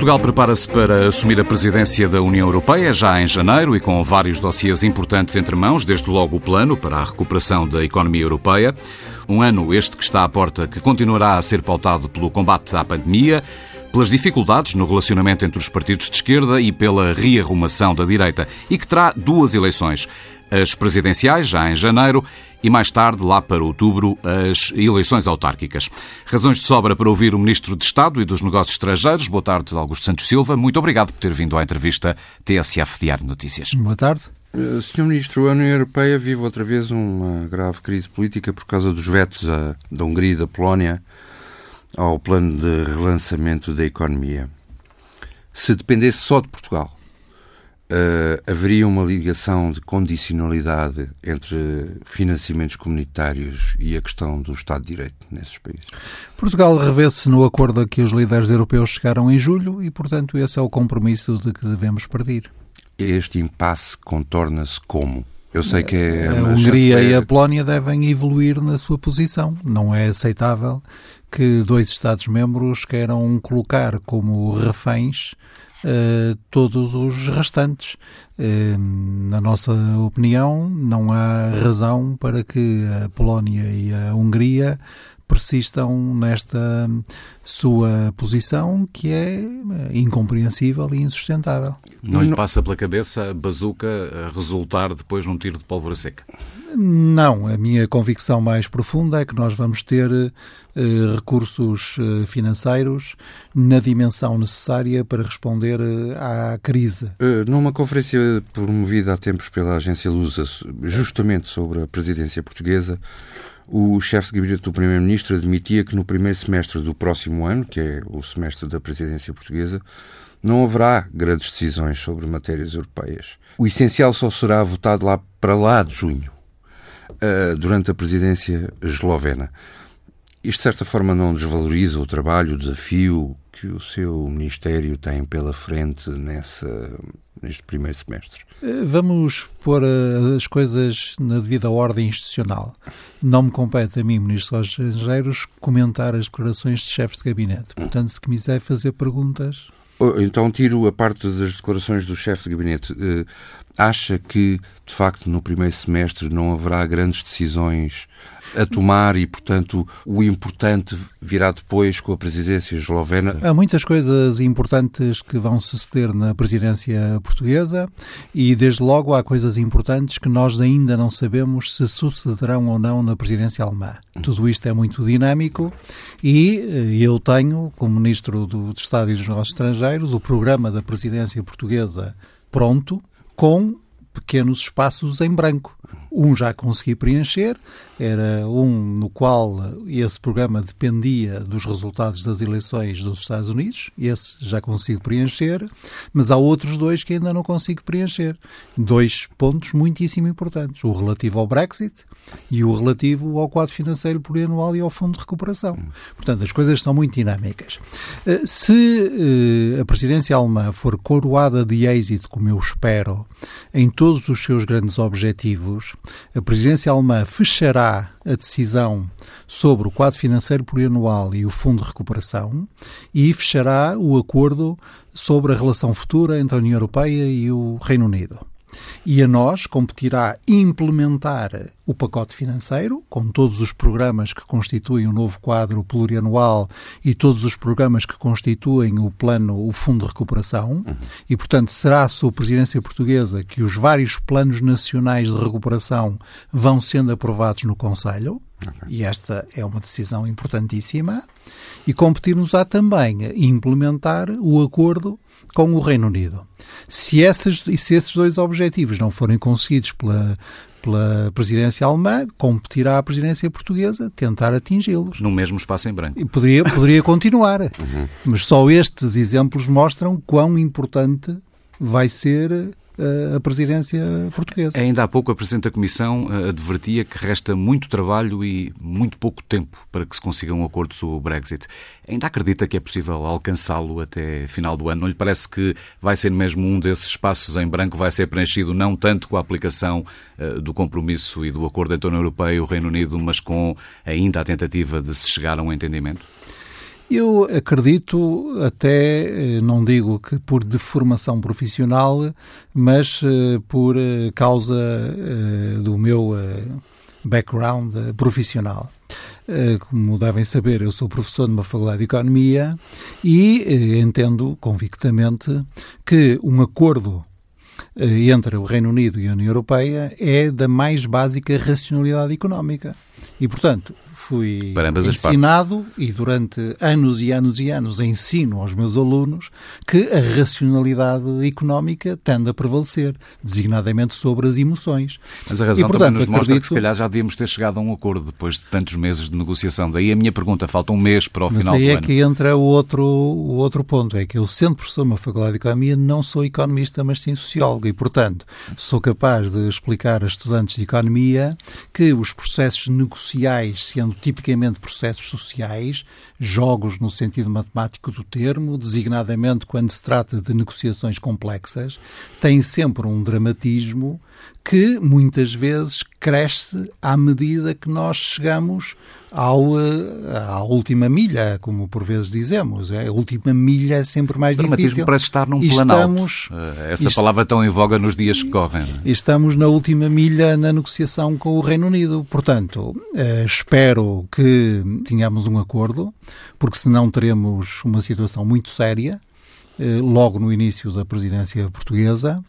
Portugal prepara-se para assumir a presidência da União Europeia já em janeiro e com vários dossiês importantes entre mãos, desde logo o plano para a recuperação da economia europeia. Um ano este que está à porta que continuará a ser pautado pelo combate à pandemia, pelas dificuldades no relacionamento entre os partidos de esquerda e pela rearrumação da direita, e que terá duas eleições: as presidenciais, já em janeiro, e mais tarde, lá para outubro, as eleições autárquicas. Razões de sobra para ouvir o Ministro de Estado e dos Negócios Estrangeiros. Boa tarde, Augusto Santos Silva. Muito obrigado por ter vindo à entrevista TSF Diário Notícias. Boa tarde. Eh, Senhor Ministro, a União Europeia vive outra vez uma grave crise política por causa dos vetos da Hungria e da Polónia ao plano de relançamento da economia. Se dependesse só de Portugal, uh, haveria uma ligação de condicionalidade entre financiamentos comunitários e a questão do Estado de Direito nesses países? Portugal revê-se no acordo a que os líderes europeus chegaram em julho e, portanto, esse é o compromisso de que devemos partir. Este impasse contorna-se como? Eu sei que é. A Hungria e a Polónia devem evoluir na sua posição. Não é aceitável que dois Estados-membros queiram colocar como reféns uh, todos os restantes. Uh, na nossa opinião, não há razão para que a Polónia e a Hungria persistam nesta sua posição que é incompreensível e insustentável. Não lhe passa pela cabeça a bazuca a resultar depois num tiro de pólvora seca? Não, a minha convicção mais profunda é que nós vamos ter uh, recursos uh, financeiros na dimensão necessária para responder uh, à crise. numa conferência promovida há tempos pela agência Lusa, justamente sobre a presidência portuguesa, o chefe de gabinete do Primeiro-Ministro admitia que no primeiro semestre do próximo ano, que é o semestre da presidência portuguesa, não haverá grandes decisões sobre matérias europeias. O essencial só será votado lá para lá de junho, eh, durante a presidência eslovena. Isto, de certa forma, não desvaloriza o trabalho, o desafio que o seu Ministério tem pela frente nessa, neste primeiro semestre? Eh, vamos pôr eh, as coisas na devida ordem institucional. Não me compete a mim, Ministro dos Estrangeiros, comentar as declarações de chefes de gabinete. Portanto, se quiser fazer perguntas. Oh, então, tiro a parte das declarações do chefe de gabinete. Acha que, de facto, no primeiro semestre não haverá grandes decisões a tomar e, portanto, o importante virá depois com a presidência eslovena? Há muitas coisas importantes que vão suceder na presidência portuguesa e, desde logo, há coisas importantes que nós ainda não sabemos se sucederão ou não na presidência alemã. Tudo isto é muito dinâmico e eh, eu tenho, como Ministro do Estado e dos Negócios Estrangeiros, o programa da presidência portuguesa pronto, com pequenos espaços em branco. Um já consegui preencher, era um no qual esse programa dependia dos resultados das eleições dos Estados Unidos, esse já consigo preencher, mas há outros dois que ainda não consigo preencher. Dois pontos muitíssimo importantes: o relativo ao Brexit e o relativo ao quadro financeiro plurianual e ao Fundo de Recuperação. Portanto, as coisas são muito dinâmicas. Eh, se eh, a presidência alemã for coroada de êxito, como eu espero, em todos os seus grandes objetivos, a presidência alemã fechará a decisão sobre o quadro financeiro plurianual e o Fundo de Recuperação e fechará o acordo sobre a relação futura entre a União Europeia e o Reino Unido. E a nós competirá implementar o pacote financeiro, com todos os programas que constituem o novo quadro plurianual e todos os programas que constituem o plano, o Fundo de Recuperação, uhum. e, portanto, será a sua presidência portuguesa que os vários planos nacionais de recuperação vão sendo aprovados no Conselho, okay. e esta é uma decisão importantíssima, e competir-nos-á também implementar o acordo com o Reino Unido. Se, essas, se esses dois objetivos não forem conseguidos pela, pela presidência alemã, competirá a presidência portuguesa tentar atingi-los. No mesmo espaço em branco. E poderia, poderia continuar. Uhum. Mas só estes exemplos mostram quão importante vai ser a presidência portuguesa. Ainda há pouco a Presidente da Comissão eh, advertia que resta muito trabalho e muito pouco tempo para que se consiga um acordo sobre o Brexit. Ainda acredita que é possível alcançá-lo até final do ano? Não lhe parece que vai ser mesmo um desses espaços em branco, vai ser preenchido não tanto com a aplicação uh, do compromisso e do acordo entre a União Europeia e o Reino Unido, mas com ainda a tentativa de se chegar a um entendimento? Eu acredito, até eh, não digo que por deformação profissional, mas uh, por uh, causa do meu background profissional. Como devem saber, eu sou professor numa faculdade de Economia e entendo convictamente que um acordo entre o Reino Unido e a União Europeia é da mais básica racionalidade económica. E, portanto, fui ensinado e durante anos e anos e anos ensino aos meus alunos que a racionalidade económica tende a prevalecer, designadamente sobre as emoções. Mas a razão e, portanto, também nos mostra acredito... que se calhar já devíamos ter chegado a um acordo depois de tantos meses de negociação. Daí a minha pergunta, falta um mês para o Mas final do ano. aí é que entra o outro, o outro ponto, é que eu sendo professor numa faculdade de Economia não sou economista, mas sim sociólogo e, portanto, sou capaz de explicar a estudantes de Economia que os processos negociais, sendo tipicamente processos sociais, jogos no sentido matemático do termo, designadamente quando se trata de negociações complexas, têm sempre um dramatismo que muitas vezes cresce à medida que nós chegamos ao, eh, à última milha, como por vezes dizemos. É, a última milha é sempre mais Dramatismo difícil. parece estar num planalto. Eh, essa palavra tão em voga nos dias que correm. É? Estamos na última milha na negociação com o Reino Unido. Portanto, eh, espero que tenhamos um acordo, porque senão teremos uma situação muito séria logo no início da presidência portuguesa.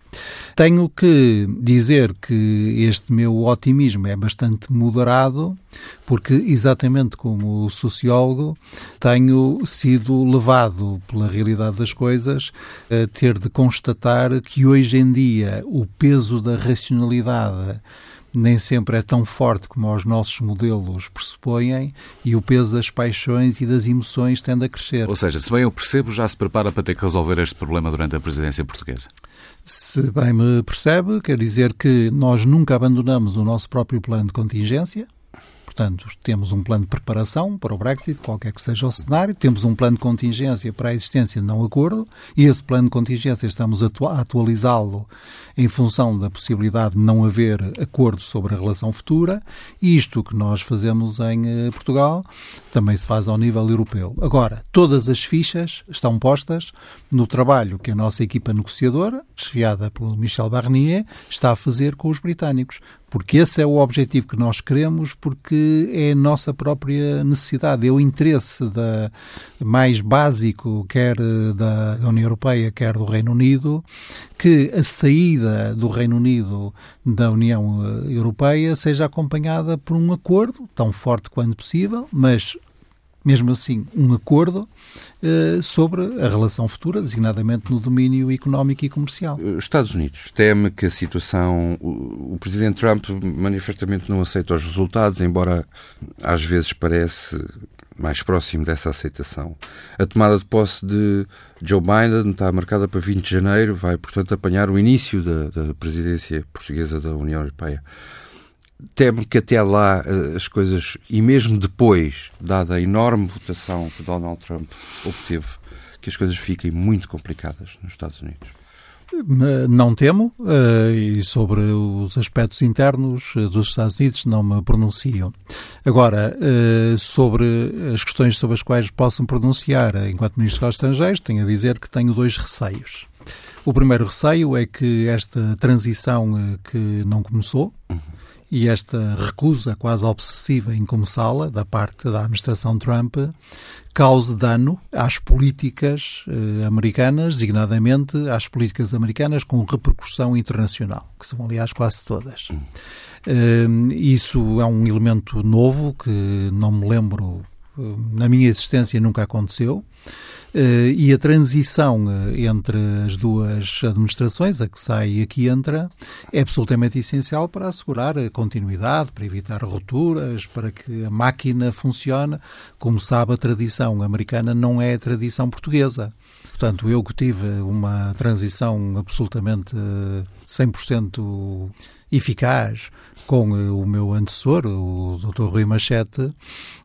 Tenho que dizer que este meu otimismo é bastante moderado, porque, exatamente como sociólogo, tenho sido levado pela realidade das coisas a ter de constatar que hoje em dia o peso da racionalidade nem sempre é tão forte como os nossos modelos pressupõem e o peso das paixões e das emoções tende a crescer. Ou seja, se bem eu percebo, já se prepara para ter que resolver este problema durante a presidência portuguesa? Se bem me percebe, quer dizer que nós nunca abandonamos o nosso próprio plano de contingência, Portanto, temos um plano de preparação para o Brexit, qualquer que seja o cenário, temos um plano de contingência para a existência de não acordo, e esse plano de contingência estamos a atualizá-lo em função da possibilidade de não haver acordo sobre a relação futura, e isto que nós fazemos em eh, Portugal também se faz ao nível europeu. Agora, todas as fichas estão postas no trabalho que a nossa equipa negociadora, desfiada pelo Michel Barnier, está a fazer com os britânicos porque esse é o objetivo que nós queremos, porque é a nossa própria necessidade, é o interesse da, mais básico, quer da, da União Europeia, quer do Reino Unido, que a saída do Reino Unido da União Europeia seja acompanhada por um acordo, tão forte quanto possível, mas mesmo assim, um acordo uh, sobre a relação futura, designadamente no domínio económico e comercial. Estados Unidos teme que a situação. O, o Presidente Trump manifestamente não aceita os resultados, embora às vezes parece mais próximo dessa aceitação. A tomada de posse de Joe Biden está marcada para 20 de janeiro, vai, portanto, apanhar o início da, da presidência portuguesa da União Europeia temo que até lá eh, as coisas, e mesmo depois, dada a enorme votação que Donald Trump obteve, que as coisas fiquem muito complicadas nos Estados Unidos. Não temo, eh, e sobre os aspectos internos eh, dos Estados Unidos não me pronuncio. Agora, sobre as questões sobre as quais possam pronunciar enquanto Ministro dos Estrangeiros, tenho a dizer que tenho dois receios. O primeiro receio é que esta transição que não começou, uhum e esta recusa quase obsessiva em começá-la da parte da administração Trump cause dano às políticas eh, americanas, designadamente às políticas americanas com repercussão internacional, que são, aliás, quase todas. Eh, isso é um elemento novo que não me lembro, eh, na minha existência nunca aconteceu. Uh, e a transição uh, entre as duas administrações, a que sai e a que entra, é absolutamente essencial para assegurar a continuidade, para evitar rupturas, para que a máquina funcione. Como sabe, a tradição americana não é a tradição portuguesa. Portanto, eu que tive uma transição absolutamente 100% eh, eficaz com eh, o meu antecessor, o Dr. Rui Machete,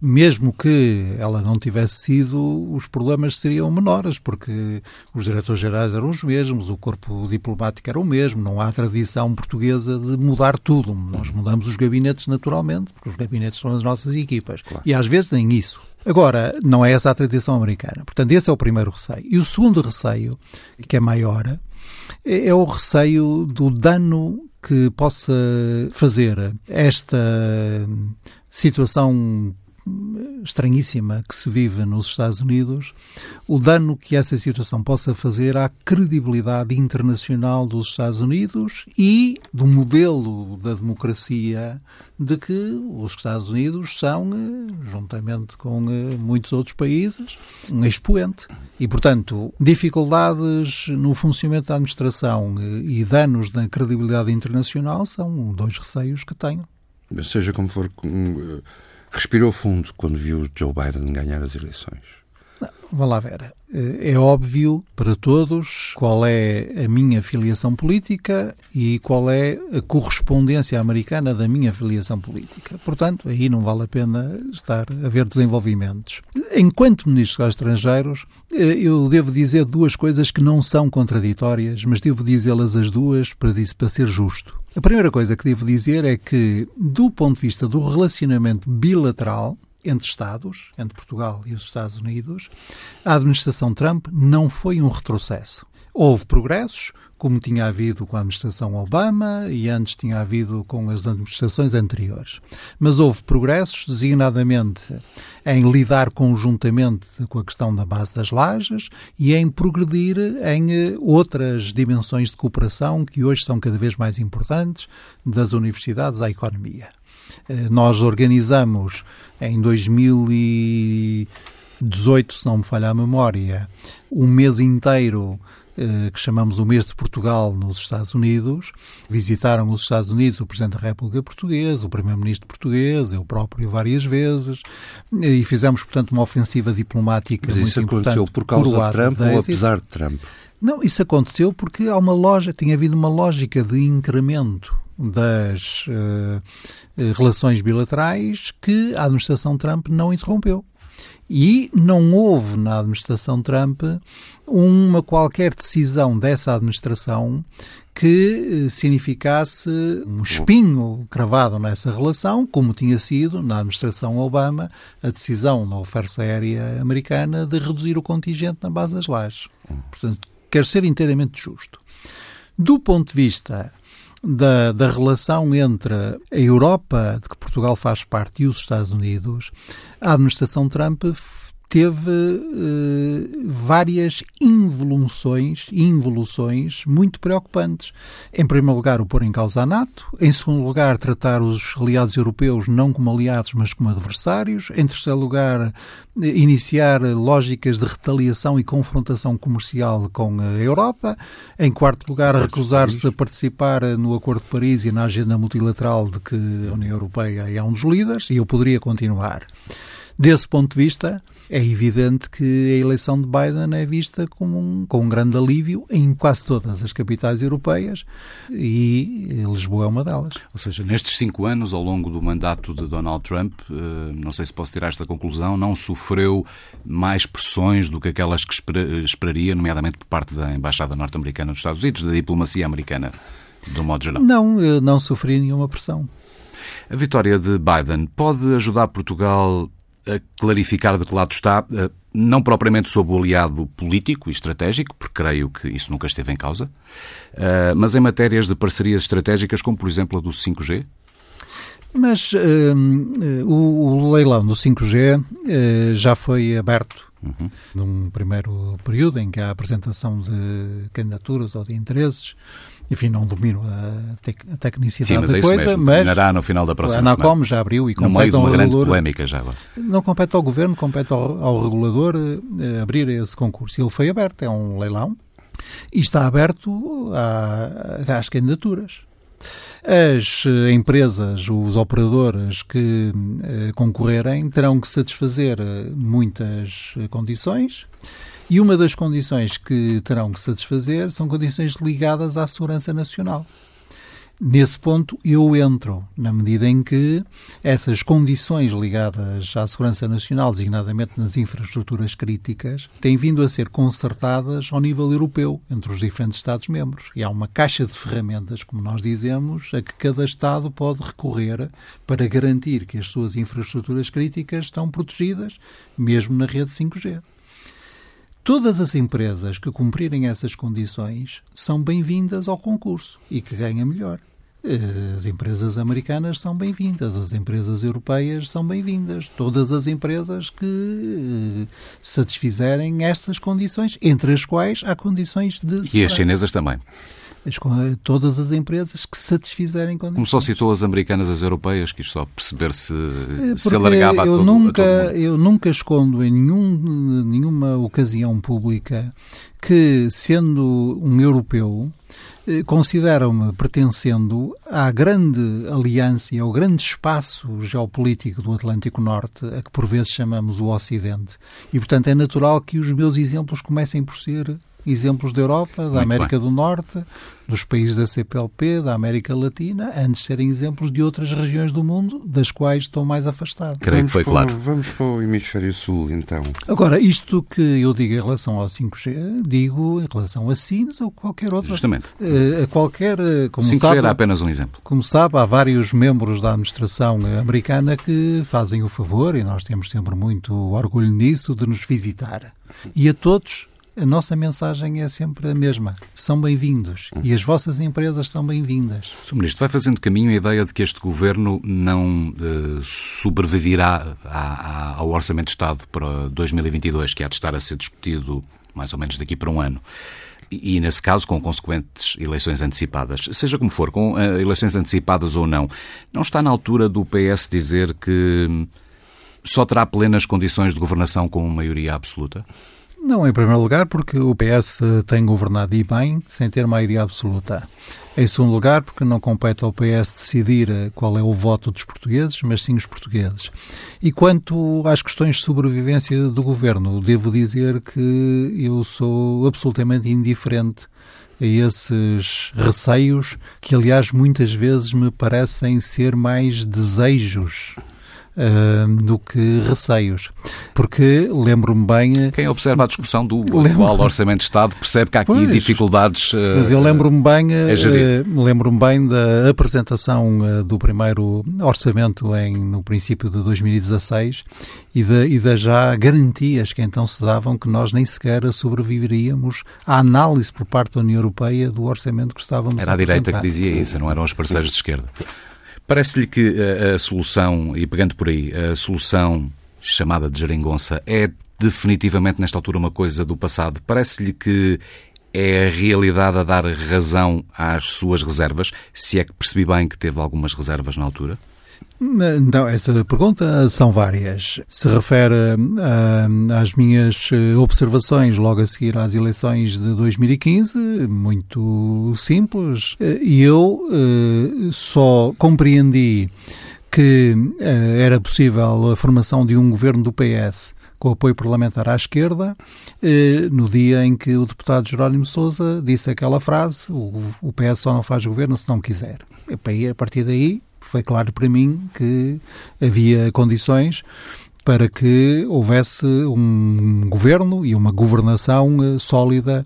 mesmo que ela não tivesse sido, os problemas seriam menores, porque os diretores gerais eram os mesmos, o corpo diplomático era o mesmo, não há tradição portuguesa de mudar tudo. Nós mudamos os gabinetes naturalmente, porque os gabinetes são as nossas equipas. Claro. E às vezes nem isso. Agora, não é essa a tradição americana. Portanto, esse é o primeiro receio. E o segundo receio, que é maior, é, é o receio do dano que possa fazer esta situação estranhíssima que se vive nos Estados Unidos, o dano que essa situação possa fazer à credibilidade internacional dos Estados Unidos e do modelo da democracia de que os Estados Unidos são, eh, juntamente com eh, muitos outros países, um expoente. E, portanto, dificuldades no funcionamento da administração eh, e danos na credibilidade internacional são dois receios que tenho. Seja como for, respirou fundo quando viu Joe Biden ganhar as eleições? Vamos lá ver. É óbvio para todos qual é a minha filiação política e qual é a correspondência americana da minha filiação política. Portanto, aí não vale a pena estar a ver desenvolvimentos. Enquanto Ministro dos Estrangeiros, eh, eu devo dizer duas coisas que não são contraditórias, mas devo dizê-las as duas para, para ser justo. A primeira coisa que devo dizer é que, do ponto de vista do relacionamento bilateral, entre Estados, entre Portugal e os Estados Unidos, a administração Trump não foi um retrocesso. Houve progressos, como tinha havido com a administração Obama e antes tinha havido com as administrações anteriores. Mas houve progressos, designadamente em lidar conjuntamente com a questão da base das lajes e em progredir em eh, outras dimensões de cooperação que hoje são cada vez mais importantes, das universidades à economia. Eh, nós organizamos em 2018, se não me falha a memória, um mês inteiro que chamamos o mês de Portugal nos Estados Unidos. Visitaram os Estados Unidos o Presidente da República Português, o Primeiro-Ministro português, eu próprio várias vezes, e fizemos, portanto, uma ofensiva diplomática Mas muito isso importante. aconteceu por causa de Trump ou apesar de Trump? Não, isso aconteceu porque há uma loja, tinha havido uma lógica de incremento das uh, relações bilaterais que a administração Trump não interrompeu. E não houve na administração Trump uma qualquer decisão dessa administração que eh, significasse um espinho cravado nessa relação, como tinha sido na administração Obama a decisão da oferta aérea americana de reduzir o contingente na base das lajes. Portanto, quer ser inteiramente justo. Do ponto de vista da, da relação entre a Europa, de que Portugal faz parte, e os Estados Unidos, a administração Trump teve uh, várias involuções, involuções muito preocupantes. Em primeiro lugar, o pôr em causa a NATO. Em segundo lugar, tratar os aliados europeus não como aliados, mas como adversários. Em terceiro lugar, iniciar lógicas de retaliação e confrontação comercial com a Europa. Em quarto lugar, recusar-se a participar no Acordo de Paris e na agenda multilateral de que a União Europeia é um dos líderes. E eu poderia continuar. Desse ponto de vista, é evidente que a eleição de Biden é vista com um, com um grande alívio em quase todas as capitais europeias e Lisboa é uma delas. Ou seja, nestes cinco anos, ao longo do mandato de Donald Trump, eh, não sei se posso tirar esta conclusão, não sofreu mais pressões do que aquelas que esperaria, nomeadamente por parte da Embaixada Norte-Americana dos Estados Unidos, da diplomacia americana, um modo geral? Não, não sofri nenhuma pressão. A vitória de Biden pode ajudar Portugal a clarificar de que lado está, eh, não propriamente sob o aliado político e estratégico, porque creio que isso nunca esteve em causa, eh, mas em matérias de parcerias estratégicas, como por exemplo a do 5G? Mas uh, o, o, leilão do 5G uh, já foi aberto uhum. num primeiro período em que há a apresentação de candidaturas ou de interesses enfim, não domino a, tec a tecnicidade Sim, mas da é coisa, mesmo. mas Terminará no final da próxima a Anacom já abriu e compete no meio de uma grande polémica já agora. Não compete ao governo, compete ao, ao regulador eh, abrir esse concurso. Ele foi aberto, é um leilão e está aberto à, às candidaturas. As eh, empresas, os operadores que eh, concorrerem terão que satisfazer muitas condições e uma das condições que terão que satisfazer são condições ligadas à segurança nacional. Nesse ponto eu entro, na medida em que essas condições ligadas à segurança nacional, designadamente nas infraestruturas críticas, têm vindo a ser concertadas ao nível europeu, entre os diferentes Estados-membros. E há uma caixa de ferramentas, como nós dizemos, a que cada Estado pode recorrer para garantir que as suas infraestruturas críticas estão protegidas, mesmo na rede 5G. Todas as empresas que cumprirem essas condições são bem-vindas ao concurso e que ganhem melhor. As empresas americanas são bem-vindas, as empresas europeias são bem-vindas, todas as empresas que eh, satisfizerem estas condições, entre as quais há condições de. E as chinesas também as, todas as empresas que satisfizerem condições. Como só citou as americanas, as europeias, quis só perceber se, é, se alargava a eu todo, nunca, a todo Eu nunca escondo em nenhum, nenhuma ocasião pública que, sendo um europeu, eh, consideram-me pertencendo à grande aliança e ao grande espaço geopolítico do Atlântico Norte, a que por vezes chamamos o Ocidente. E, portanto, é natural que os meus exemplos comecem por ser exemplos da Europa, da Muito América bem. do Norte, dos países da CPLP, da América Latina, antes de serem exemplos de outras regiões do mundo, das quais estou mais afastado. Creio vamos que foi para, claro. Vamos para o Hemisfério Sul, então. Agora, isto que eu digo em relação ao 5G, digo em relação a SINs ou qualquer outro. Justamente. Eh, a qualquer... Eh, como 5G sabe, era apenas um exemplo. Como sabe, há vários membros da administração americana que fazem o favor, e nós temos sempre muito orgulho nisso, de nos visitar. E a todos a nossa mensagem é sempre a mesma. São bem-vindos. E as vossas empresas são bem-vindas. Sr. Ministro, vai fazendo caminho a ideia de que este governo não uh, sobreviverá a, a, ao Orçamento de Estado para 2022, que há de estar a ser discutido mais ou menos daqui para um ano. E, nesse caso, com consequentes eleições antecipadas. Seja como for, com uh, eleições antecipadas ou não, não está na altura do PS dizer que só terá plenas condições de governação com maioria absoluta? Não, em primeiro lugar, porque o PS tem governado e bem, sem ter maioria absoluta. Em segundo lugar, porque não compete ao PS decidir eh, qual é o voto dos portugueses, mas sim os portugueses. E quanto às questões de sobrevivência do governo, devo dizer que eu sou absolutamente indiferente a esses receios, que aliás muitas vezes me parecem ser mais desejos uh, do que receios. Porque lembro-me bem. Quem observa a discussão do atual Orçamento de Estado percebe que há aqui pois, dificuldades. Uh, mas eu lembro-me bem, uh, lembro-me bem da apresentação do primeiro orçamento em, no princípio de 2016 e da, e da já garantias que então se davam que nós nem sequer sobreviveríamos à análise por parte da União Europeia do orçamento que estávamos Era a, a direita que dizia isso, não eram os parceiros de esquerda. Parece-lhe que a, a, solução, e pegando por aí, a solução chamada de geringonça é definitivamente nesta altura uma coisa do passado? Parece-lhe que é a realidade a dar razão às suas reservas, se é que percebi bem que teve algumas reservas na altura? Não, essa pergunta são várias. Se refere uh, às minhas eh, observações logo a seguir às eleições de 2015, muito simples. Eh, e eu uh, só compreendi que era possível a formação de um governo do PS com apoio parlamentar à esquerda, no dia em que o deputado Jerónimo Sousa disse aquela frase: o PS só não faz governo se não quiser. E a partir daí foi claro para mim que havia condições para que houvesse um governo e uma governação eh, sólida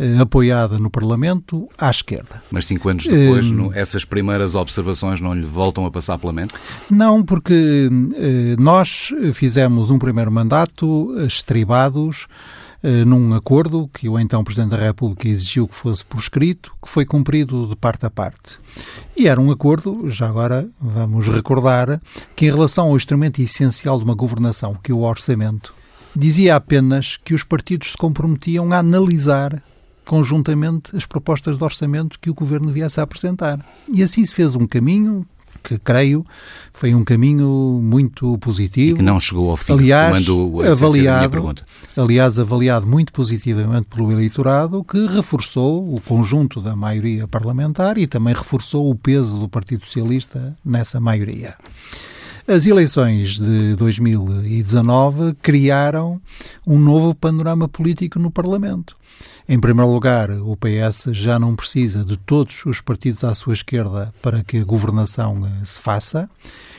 eh, apoiada no Parlamento à esquerda. Mas cinco anos depois, um, essas primeiras observações não lhe voltam a passar pela mente? Não, porque eh, nós fizemos um primeiro mandato estribados eh, num acordo que o então Presidente da República exigiu que fosse por escrito, que foi cumprido de parte a parte. E era um acordo, já agora vamos recordar, que em relação ao instrumento essencial de uma governação, que é o orçamento, dizia apenas que os partidos se comprometiam a analisar conjuntamente as propostas de orçamento que o governo viesse a apresentar. E assim se fez um caminho que creio foi um caminho muito positivo. E que não chegou ao fim, aliás, avaliado, aliás, avaliado muito positivamente pelo eleitorado, que reforçou o conjunto da maioria parlamentar e também reforçou o peso do Partido Socialista nessa maioria. As eleições de 2019 criaram um novo panorama político no Parlamento. Em primeiro lugar, o PS já não precisa de todos os partidos à sua esquerda para que a governação eh, se faça.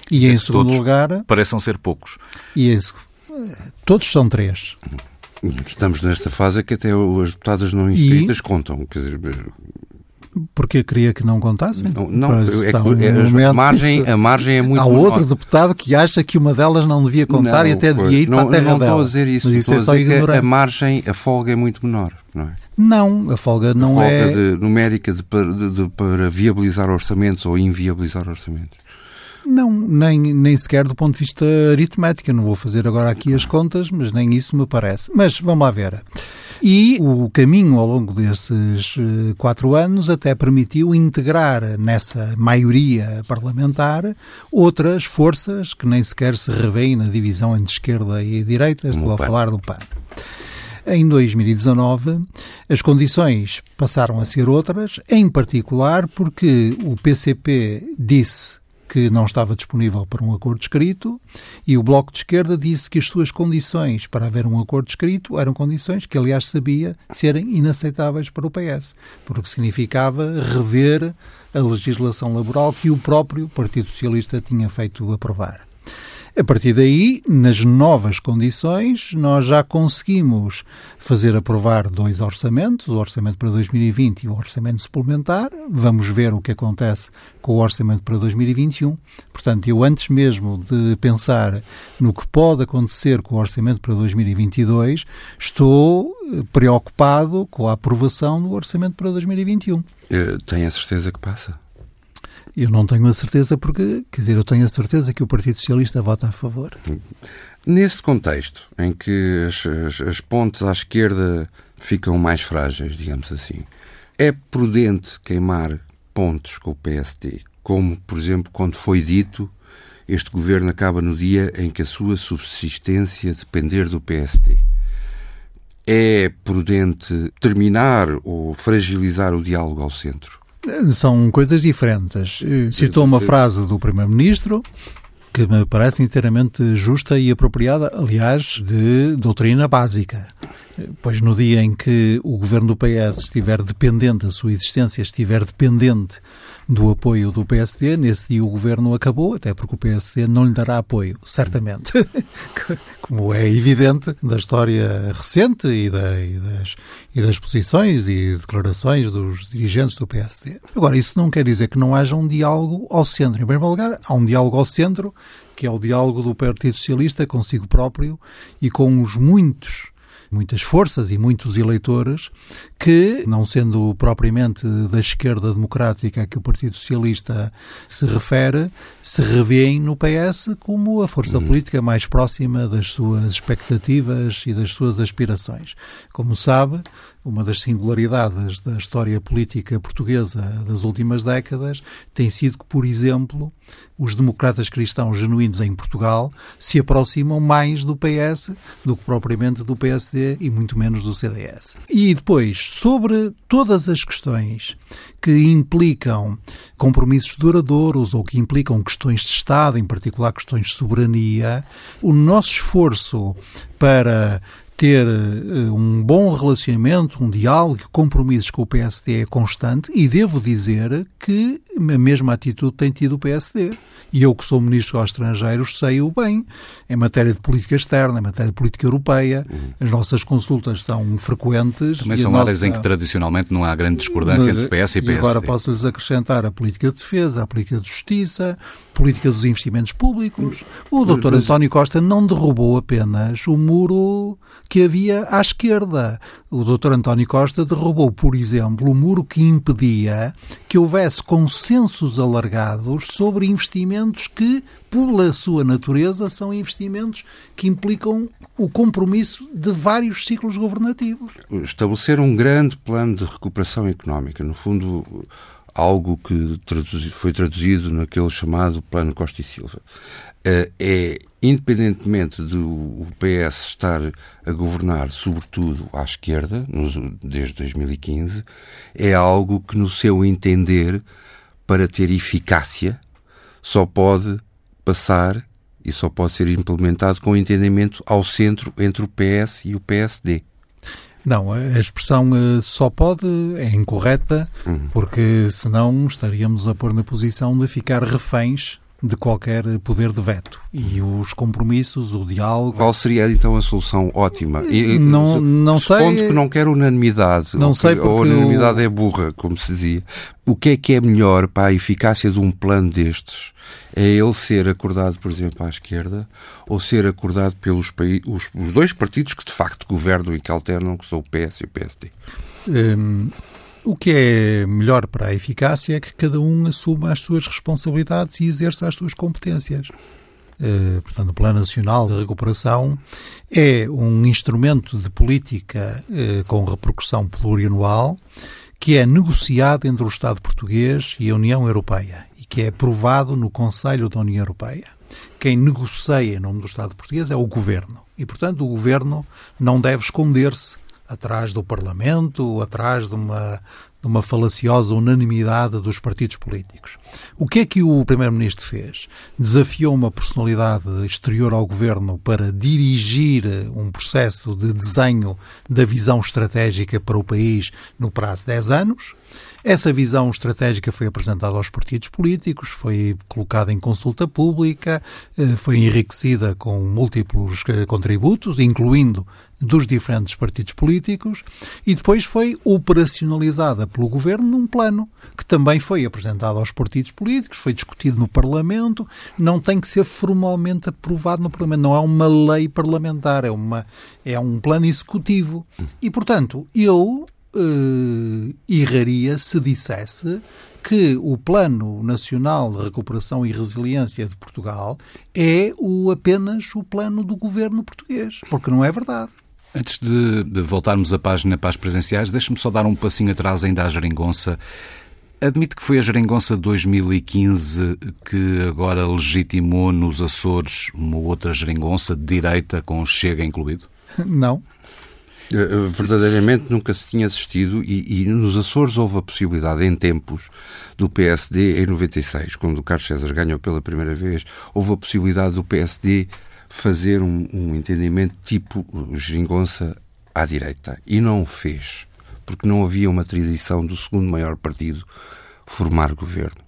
E em segundo todos lugar. Parecem ser poucos. E em, todos são três. Estamos nesta fase que até as deputadas não inscritas e... contam. Quer dizer, porque queria que não contassem? Não, não é, é, a, margem, a margem é muito Há menor. outro deputado que acha que uma delas não devia contar não, e até devia ir não, para a terra não dela. Não estou a dizer isso, Mas isso é só a margem, a folga é muito menor, não é? Não, a folga não a folga é... De, numérica de, de, de, para viabilizar orçamentos ou inviabilizar orçamentos. Não, nem, nem sequer do ponto de vista aritmético. Eu não vou fazer agora aqui as contas, mas nem isso me parece. Mas vamos lá ver. E o caminho ao longo desses eh, quatro anos até permitiu integrar nessa maioria parlamentar outras forças que nem sequer se revêem na divisão entre esquerda e direita. Estou a falar do PAN. Em 2019, as condições passaram a ser outras, em particular porque o PCP disse que não estava disponível para um acordo escrito e o Bloco de Esquerda disse que as suas condições para haver um acordo escrito eram condições que, aliás, sabia serem inaceitáveis para o PS, porque significava rever a legislação laboral que o próprio Partido Socialista tinha feito aprovar. A partir daí, nas novas condições, nós já conseguimos fazer aprovar dois orçamentos, o orçamento para 2020 e o orçamento suplementar. Vamos ver o que acontece com o orçamento para 2021. Portanto, eu antes mesmo de pensar no que pode acontecer com o orçamento para 2022, estou eh, preocupado com a aprovação do orçamento para 2021. Tenho a certeza que passa. Eu não tenho a certeza porque, quer dizer, eu tenho a certeza que o Partido Socialista vota a favor. Neste contexto, em que as, as, as pontes à esquerda ficam mais frágeis, digamos assim, é prudente queimar pontos com o PST, como, por exemplo, quando foi dito este governo acaba no dia em que a sua subsistência depender do PST. É prudente terminar ou fragilizar o diálogo ao centro? São coisas diferentes. Citou uma frase do Primeiro-Ministro que me parece inteiramente justa e apropriada, aliás, de doutrina básica. Pois no dia em que o governo do PS estiver dependente, a sua existência estiver dependente do apoio do PSD, nesse dia o governo acabou, até porque o PSD não lhe dará apoio, certamente. Como é evidente da história recente e, da, e, das, e das posições e declarações dos dirigentes do PSD. Agora, isso não quer dizer que não haja um diálogo ao centro. Em primeiro lugar, há um diálogo ao centro, que é o diálogo do Partido Socialista consigo próprio e com os muitos muitas forças e muitos eleitores que, não sendo propriamente da esquerda democrática a que o Partido Socialista se refere, se revêem no PS como a força uhum. política mais próxima das suas expectativas e das suas aspirações. Como sabe, uma das singularidades da história política portuguesa das últimas décadas tem sido que, por exemplo, os democratas cristãos genuínos em Portugal se aproximam mais do PS do que propriamente do PSD e muito menos do CDS. E depois, sobre todas as questões que implicam compromissos duradouros ou que implicam questões de Estado, em particular questões de soberania, o nosso esforço para ter uh, um bom relacionamento, um diálogo, compromissos com o PSD é constante e devo dizer que a mesma atitude tem tido o PSD. E eu que sou Ministro aos Estrangeiros sei-o bem. Em matéria de política externa, em matéria de política europeia, uhum. as nossas consultas são frequentes. Também são nossa... áreas em que tradicionalmente não há grande discordância Mas, entre PS e PSD. E agora posso-lhes acrescentar a política de defesa, a política de justiça, a política dos investimentos públicos. O Dr. António Costa não derrubou apenas o muro que havia à esquerda. O Dr. António Costa derrubou, por exemplo, o muro que impedia que houvesse consensos alargados sobre investimentos que, pela sua natureza, são investimentos que implicam o compromisso de vários ciclos governativos. Estabelecer um grande plano de recuperação económica, no fundo, algo que foi traduzido naquele chamado Plano Costa e Silva. Eh, é, independentemente do PS estar a governar, sobretudo à esquerda, desde 2015, é algo que, no seu entender, para ter eficácia, só pode passar e só pode ser implementado com entendimento ao centro entre o PS e o PSD. Não, a expressão uh, só pode é incorreta, uhum. porque senão estaríamos a pôr na posição de ficar reféns de qualquer poder de veto. E os compromissos, o diálogo. Qual seria então a solução ótima? E, não, não sei. que não quer unanimidade. Não sei porque. Ou a unanimidade é burra, como se dizia. O que é que é melhor para a eficácia de um plano destes? É ele ser acordado, por exemplo, à esquerda ou ser acordado pelos os, os dois partidos que de facto governam e que alternam, que são o PS e o PSD? Hum, o que é melhor para a eficácia é que cada um assuma as suas responsabilidades e exerça as suas competências. Uh, portanto, o Plano Nacional de Recuperação é um instrumento de política uh, com repercussão plurianual que é negociado entre o Estado português e a União Europeia e que é aprovado no Conselho da União Europeia. Quem negocia em nome do Estado português é o Governo. E, portanto, o Governo não deve esconder-se atrás do Parlamento, atrás de uma, de uma falaciosa unanimidade dos partidos políticos. O que é que o Primeiro-Ministro fez? Desafiou uma personalidade exterior ao governo para dirigir um processo de desenho da visão estratégica para o país no prazo de 10 anos. Essa visão estratégica foi apresentada aos partidos políticos, foi colocada em consulta pública, eh, foi enriquecida com múltiplos eh, contributos, incluindo dos diferentes partidos políticos, e depois foi operacionalizada pelo governo num plano que também foi apresentado aos partidos políticos, foi discutido no Parlamento, não tem que ser formalmente aprovado no Parlamento, não é uma lei parlamentar, é, uma, é um plano executivo. E, portanto, eu uh, erraria se dissesse que o Plano Nacional de Recuperação e Resiliência de Portugal é o, apenas o plano do governo português, porque não é verdade. Antes de, de voltarmos a página para as presenciais, deixe-me só dar um passinho atrás ainda à geringonça. Admite que foi a geringonça de 2015 que agora legitimou nos Açores uma outra geringonça de direita com Chega incluído? Não. Eh, eh, verdadeiramente nunca se tinha assistido e, e, nos Açores houve a possibilidade em tempos do PSD em 96, quando o Carlos César ganhou pela primeira vez, houve a possibilidade do PSD fazer um, um entendimento tipo geringonça à direita e não o fez, porque não havia uma tradição do segundo maior partido formar governo.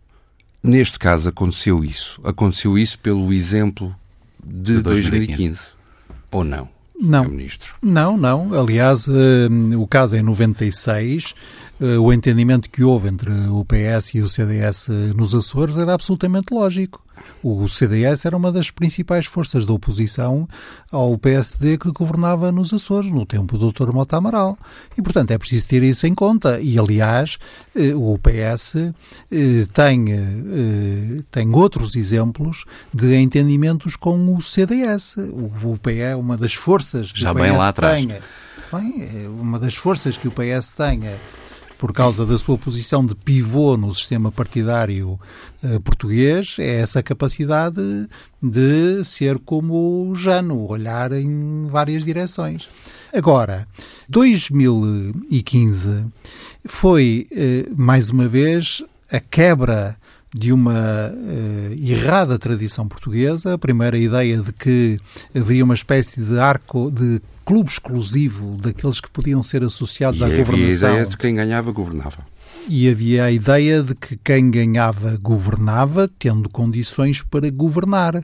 Neste caso aconteceu isso. Aconteceu isso pelo exemplo de, de 2015. 2015. Ou não? Não, não, não. Aliás, uh, o caso é em 96. Uh, o entendimento que houve entre o PS e o CDS nos Açores era absolutamente lógico. O CDS era uma das principais forças da oposição ao PSD que governava nos Açores, no tempo do Dr. Mota Amaral. E, portanto, é preciso ter isso em conta. E, aliás, eh, o PS eh, tem, eh, tem outros exemplos de entendimentos com o CDS. O PS é uma das forças que Já o PS bem lá atrás. Tem, bem, uma das forças que o PS tenha por causa da sua posição de pivô no sistema partidário uh, português, é essa capacidade de ser como o Jano, olhar em várias direções. Agora, 2015 foi, uh, mais uma vez, a quebra de uma uh, errada tradição portuguesa, a primeira ideia de que haveria uma espécie de arco de clube exclusivo daqueles que podiam ser associados e à governação. E havia a ideia de quem ganhava governava. E havia a ideia de que quem ganhava governava, tendo condições para governar.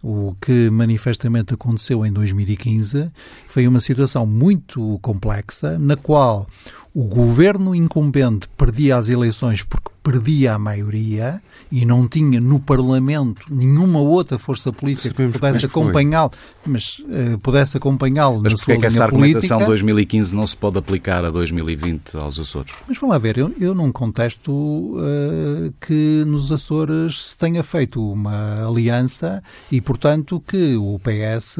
O que manifestamente aconteceu em 2015 foi uma situação muito complexa, na qual o governo incumbente perdia as eleições porque perdia a maioria e não tinha no Parlamento nenhuma outra força política que pudesse acompanhá-lo, mas uh, pudesse acompanhá-lo na sua é que essa argumentação política. 2015 não se pode aplicar a 2020 aos Açores? Mas vamos lá ver, eu, eu não contesto uh, que nos Açores se tenha feito uma aliança e, portanto, que o PS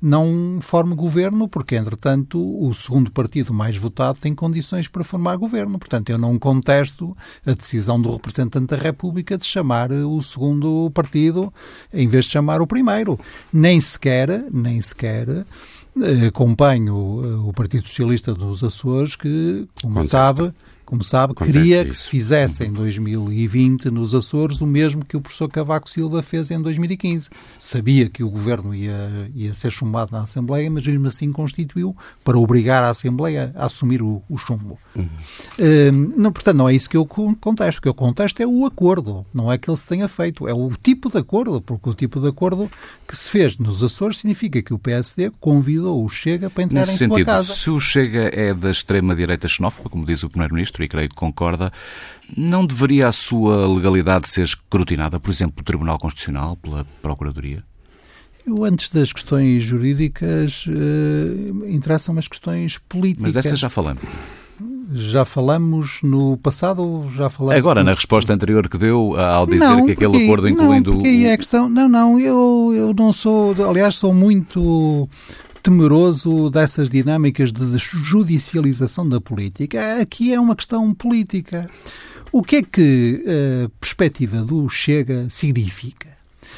não forme governo, porque, entretanto, o segundo partido mais votado tem condições para formar governo. Portanto, eu não contesto a decisão decisão do representante da República de chamar o segundo partido em vez de chamar o primeiro. Nem sequer, nem sequer eh, acompanho eh, o Partido Socialista dos Açores, que, como sabe, como sabe, Acontece queria isso. que se fizesse em 2020 nos Açores o mesmo que o professor Cavaco Silva fez em 2015. Sabia que o governo ia, ia ser chumbado na Assembleia, mas mesmo assim constituiu para obrigar a Assembleia a assumir o, o chumbo. Uhum. Uh, não, portanto, não é isso que eu contesto. O que eu contesto é o acordo, não é que ele se tenha feito, é o tipo de acordo, porque o tipo de acordo que se fez nos Açores significa que o PSD convidou o Chega para entrar Nesse em sentido, sua casa. Se o Chega é da extrema-direita xenófoba, como diz o Primeiro-Ministro, e creio que concorda, não deveria a sua legalidade ser escrutinada, por exemplo, pelo Tribunal Constitucional, pela Procuradoria? Eu, antes das questões jurídicas, uh, interessam as questões políticas. Mas dessas já falamos. Já falamos no passado já falamos... Agora, na resposta anterior que deu, ao dizer não, que aquele porque, acordo incluindo... Não, porque aí é a questão... Não, não, eu, eu não sou... Aliás, sou muito temeroso dessas dinâmicas de judicialização da política. Aqui é uma questão política. O que é que a perspectiva do Chega significa?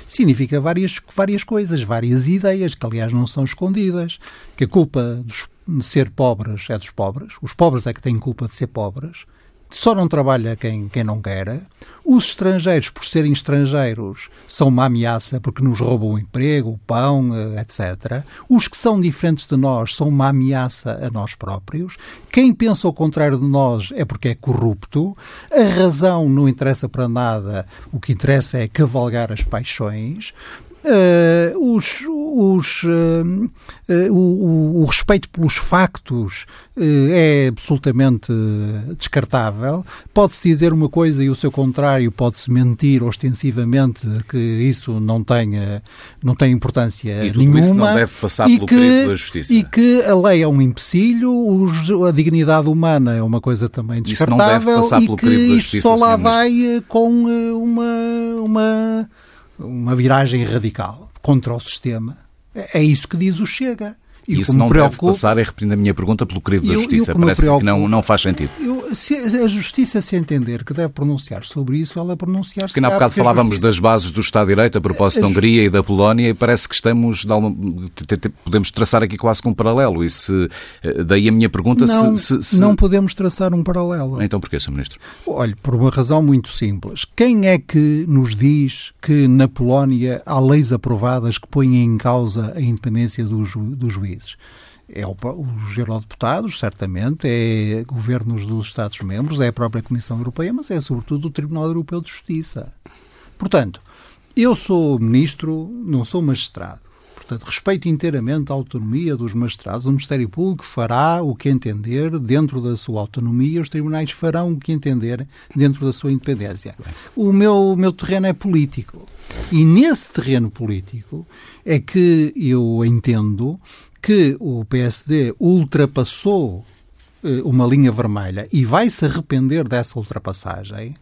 Significa várias, várias coisas, várias ideias, que aliás não são escondidas. Que a culpa de ser pobres é dos pobres, os pobres é que têm culpa de ser pobres só não trabalha quem, quem não quer. Os estrangeiros, por serem estrangeiros, são uma ameaça porque nos roubam o emprego, o pão, eh, etc. Os que são diferentes de nós são uma ameaça a nós próprios. Quem pensa o contrário de nós é porque é corrupto. A razão não interessa para nada. O que interessa é cavalgar as paixões. Uh, os, os, uh, uh, o, o, respeito pelos factos é absolutamente descartável. Pode-se dizer uma coisa e o seu contrário, pode-se mentir ostensivamente que isso não tenha não tem importância e nenhuma. Isso não deve passar pelo que, da justiça. E que a lei é um empecilho, os, a dignidade humana é uma coisa também descartável e que isto só lá vai com uma, uma uma viragem radical contra o sistema. É, é isso que diz o Chega. E isso não preocupa, deve passar, é repetindo a minha pergunta, pelo crivo da Justiça. Parece que não, não faz sentido. Eu, se a Justiça se entender que deve pronunciar sobre isso, ela pronunciar-se. Porque há bocado falávamos das bases do Estado de Direito a propósito da Hungria e da Polónia e parece que estamos, podemos traçar aqui quase que um paralelo. E se, eh, daí a minha pergunta não, se, se, Não podemos traçar um paralelo. Então porquê, Sr. Ministro? Olhe, por uma razão muito simples. Quem é que nos diz que na Polónia há leis aprovadas que põem em causa a independência dos, dos juízes? é o, os eurodeputados, certamente, é governos dos Estados-membros, é a própria Comissão Europeia, mas é sobretudo o Tribunal Europeu de Justiça. Portanto, eu sou ministro, não sou magistrado. Portanto, respeito inteiramente a autonomia dos magistrados. O Ministério Público fará o que entender dentro da sua autonomia, os tribunais farão o que entender dentro da sua independência. O meu, o meu terreno é político. E nesse terreno político é que eu entendo que o PSD ultrapassou eh, uma linha vermelha e vai se arrepender dessa ultrapassagem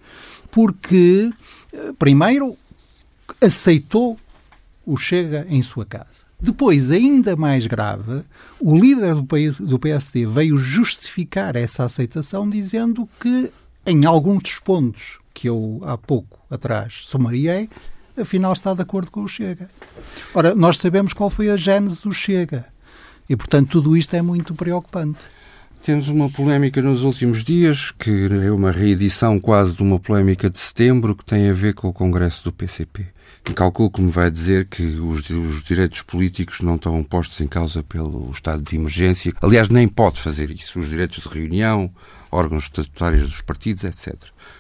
porque, eh, primeiro, aceitou o Chega em sua casa. Depois, ainda mais grave, o líder do PSD veio justificar essa aceitação dizendo que, em alguns dos pontos que eu há pouco atrás sumariei, afinal está de acordo com o Chega. Ora, nós sabemos qual foi a gênese do Chega. E, portanto, tudo isto é muito preocupante. Temos uma polémica nos últimos dias, que é uma reedição quase de uma polémica de setembro, que tem a ver com o Congresso do PCP. E calculo que me vai dizer que os, os, direitos políticos não estão postos em causa pelo estado de emergência. Aliás, nem pode fazer isso. Os direitos de reunião, órgãos estatutários dos partidos, etc.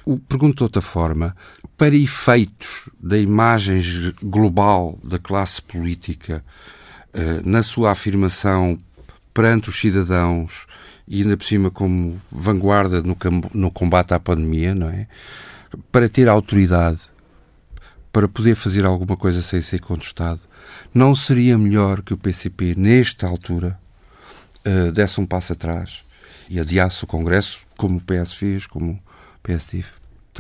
O, pergunto de outra forma, para efeitos da imagem global da classe política na sua afirmação perante os cidadãos e ainda por cima como vanguarda no, combate à pandemia, não é? Para ter autoridade, para poder fazer alguma coisa sem ser contestado, não seria melhor que o PCP, nesta altura, uh, desse um passo atrás e adiasse o Congresso, como o PS fez, como o PSD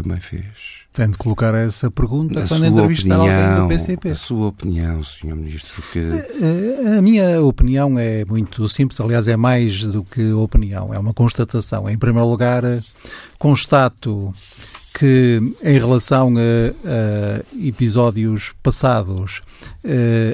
também fez? Tem de colocar essa pergunta a quando entrevistar opinião, alguém do PCP. A sua opinião, Sr. Ministro. Que... A, a, minha opinião é muito simples, aliás, é mais do que opinião, é uma constatação. Em primeiro lugar, constato que, em relação a, a episódios passados,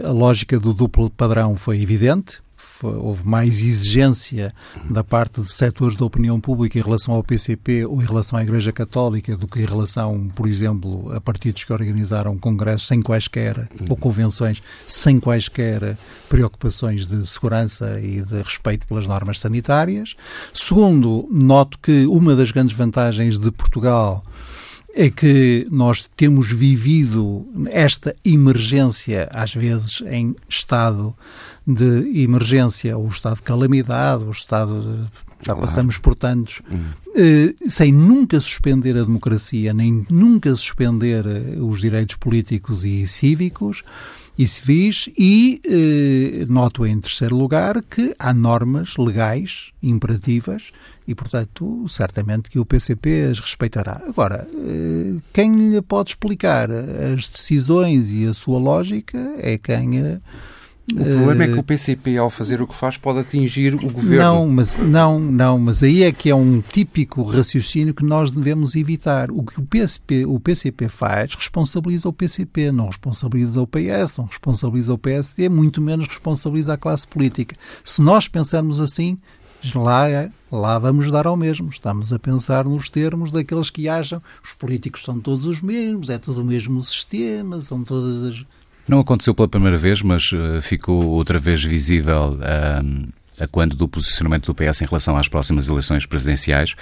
a lógica do duplo padrão foi evidente houve mais exigência da parte de setores da opinião pública em relação ao PCP ou em relação à Igreja Católica do que em relação, por exemplo, a partidos que organizaram congressos sem quaisquer, ou convenções sem quaisquer preocupações de segurança e de respeito pelas normas sanitárias. Segundo, noto que uma das grandes vantagens de Portugal é que nós temos vivido esta emergência, às vezes em estado de emergência, ou estado de calamidade, ou estado de. Já passamos por tantos, hum. eh, sem nunca suspender a democracia, nem nunca suspender eh, os direitos políticos e cívicos e civis, e eh, noto em terceiro lugar que há normas legais imperativas e, portanto, certamente que o PCP as respeitará. Agora, eh, quem lhe pode explicar as decisões e a sua lógica é quem. Eh, o problema é que o PCP, ao fazer o que faz, pode atingir o governo. Não, mas, não, não, mas aí é que é um típico raciocínio que nós devemos evitar. O que o PCP, o PCP faz responsabiliza o PCP, não responsabiliza o PS, não responsabiliza o PSD, muito menos responsabiliza a classe política. Se nós pensarmos assim, lá, lá vamos dar ao mesmo. Estamos a pensar nos termos daqueles que acham os políticos são todos os mesmos, é todo o mesmo sistema, são todas as. Não aconteceu pela primeira vez, mas uh, ficou outra vez visível uh, a quando do posicionamento do PS em relação às próximas eleições presidenciais.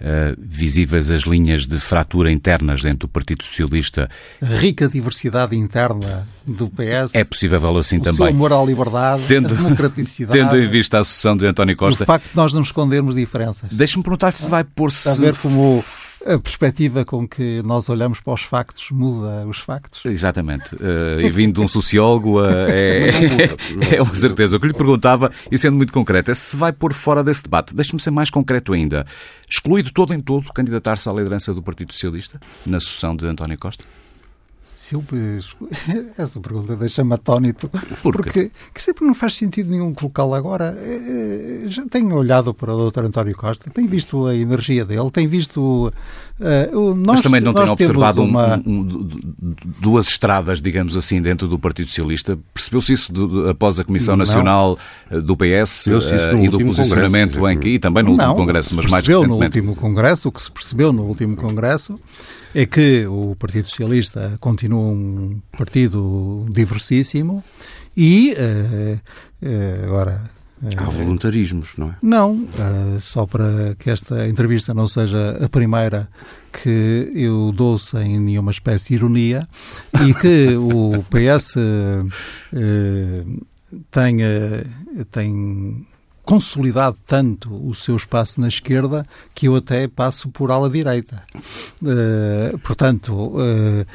Uh, visíveis as linhas de fratura internas dentro do Partido Socialista. Rica diversidade interna do PS. É possível assim o também. Seu amor à liberdade, tendo, a democraticidade. Tendo em vista a sucessão de António Costa. O facto de nós não escondermos diferenças. Deixe-me perguntar se vai pôr-se. A ver como a perspectiva com que nós olhamos para os factos muda os factos. Exatamente. Uh, e vindo de um sociólogo, uh, é, é, uma certeza. O que lhe perguntava, e sendo muito concreto, é se vai pôr fora desse debate. Deixe-me ser mais concreto ainda. Excluído todo em todo candidatar-se à liderança do Partido Socialista na sucessão de António Costa? Se eu, essa pergunta deixa-me atónito, Por porque que sempre não faz sentido nenhum colocá-lo agora. Eh, eh, já tenho olhado para o Dr. António Costa, tenho visto a energia dele, tenho visto. Uh, nós, Mas também não tenho observado uma... um, um, duas estradas, digamos assim, dentro do Partido Socialista. Percebeu-se isso do, após a Comissão Nacional não. do PS uh, e do posicionamento congresso, em que, e também no não, último Congresso, mas mais recentemente. no último Congresso, o que se percebeu no último Congresso é que o Partido Socialista continua um partido diversíssimo e uh, uh, agora Há voluntarismos, não é? Não, só para que esta entrevista não seja a primeira que eu dou sem nenhuma espécie de ironia e que o PS uh, tem, tem consolidado tanto o seu espaço na esquerda que eu até passo por ala direita. Uh, portanto, uh,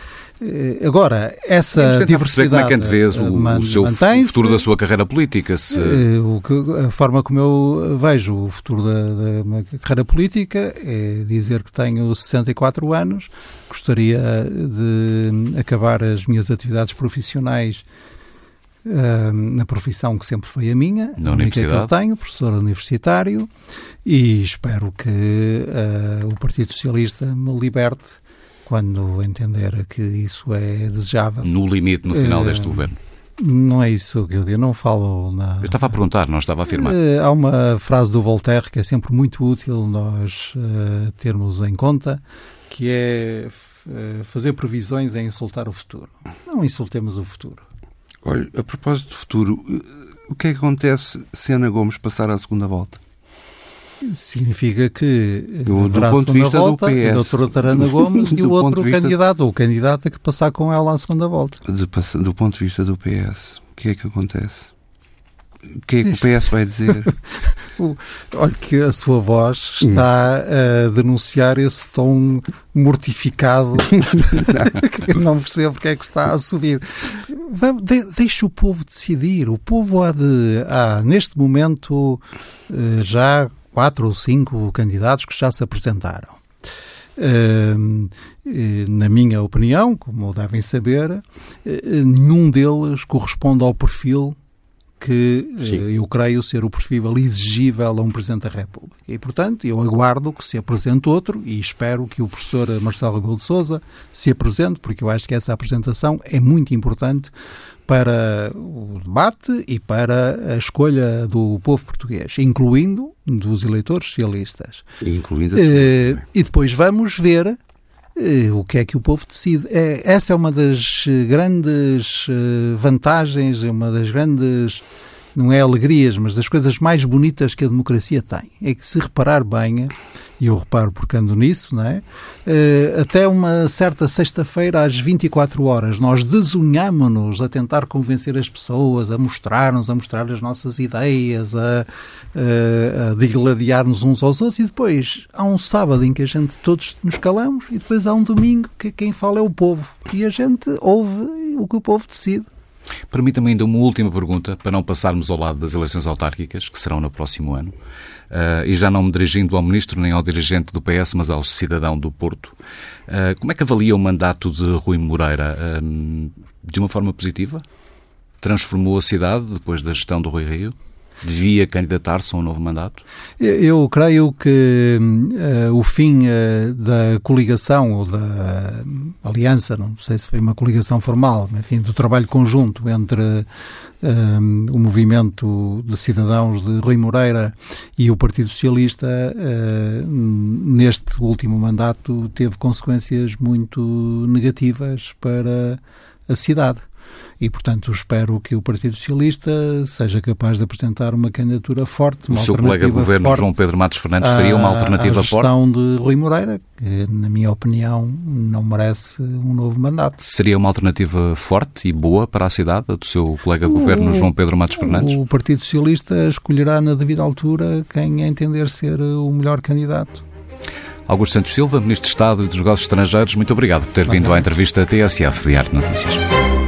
agora, essa diversidade... Como é que antevês o, o seu futuro da sua carreira política? Se... Uh, a forma como eu vejo o futuro da, da minha carreira política é dizer que tenho 64 anos, gostaria de acabar as minhas atividades profissionais na profissão que sempre foi a minha, Na a única que eu tenho, professor universitário, e espero que uh, o Partido Socialista me liberte quando entender que isso é desejável. No limite, no final uh, deste governo. Não é isso que eu digo, não falo na... Eu estava a perguntar, não estava a afirmar. Uh, há uma frase do Voltaire que é sempre muito útil nós uh, termos em conta, que é fazer previsões é insultar o futuro. Não insultemos o futuro. Olha, a propósito do futuro, o que é que acontece se Ana Gomes passar à segunda volta? Significa que do, do ponto de vista volta, do PS, a doutora Tarana Gomes e o outro candidato ou candidata que passar com ela à segunda volta. De, do ponto de vista do PS, o que é que acontece? O que é que o PS vai dizer? Olha que a sua voz está a denunciar esse tom mortificado que não percebo porque é que está a subir. Deixe o povo decidir. O povo há de. Há, neste momento, eh, já quatro ou cinco candidatos que já se apresentaram. Eh, na minha opinião, como devem saber, eh, nenhum deles corresponde ao perfil que Sim. eu creio ser o perfil exigível a um Presidente da República. E, portanto, eu aguardo que se apresente outro e espero que o professor Marcelo Rebelo de Sousa se apresente, porque eu acho que essa apresentação é muito importante para o debate e para a escolha do povo português, incluindo dos eleitores socialistas. Incluindo uh, e depois vamos ver o que é que o povo decide. É, essa é uma das grandes uh, vantagens, uma das grandes não é alegrias, mas das coisas mais bonitas que a democracia tem. É que se reparar bem, e eu reparo porque ando nisso, não é? Uh, até uma certa sexta-feira às 24 horas nós desunhamos-nos a tentar convencer as pessoas, a mostrar-nos, a mostrar as nossas ideias, a, uh, a digladiar-nos uns aos outros e depois há um sábado em que a gente todos nos calamos e depois há um domingo que quem fala é o povo e a gente ouve o que o povo decide. Permita-me ainda uma última pergunta, para não passarmos ao lado das eleições autárquicas, que serão no próximo ano, uh, e já não me dirigindo ao Ministro nem ao dirigente do PS, mas ao cidadão do Porto. Uh, como é que avalia o mandato de Rui Moreira? Uh, de uma forma positiva? Transformou a cidade depois da gestão do Rui Rio? Devia candidatar-se a um novo mandato? Eu creio que uh, o fim uh, da coligação ou da aliança, não sei se foi uma coligação formal, mas enfim, do trabalho conjunto entre uh, o movimento de cidadãos de Rui Moreira e o Partido Socialista, neste último mandato, teve consequências muito negativas para a cidade e, portanto, espero que o Partido Socialista seja capaz de apresentar uma candidatura forte. Uma o seu colega de governo, João Pedro Matos Fernandes, seria uma alternativa forte? A gestão de Rui Moreira, que, na minha opinião, não merece um novo mandato. Seria uma alternativa forte e boa para a cidade, a do seu colega de governo, João Pedro Matos Fernandes? O Partido Socialista escolherá na devida altura quem entender ser o melhor candidato. Augusto Santos Silva, Ministro de Estado e dos Negócios Estrangeiros, muito obrigado por ter vindo à entrevista TSF de Notícias.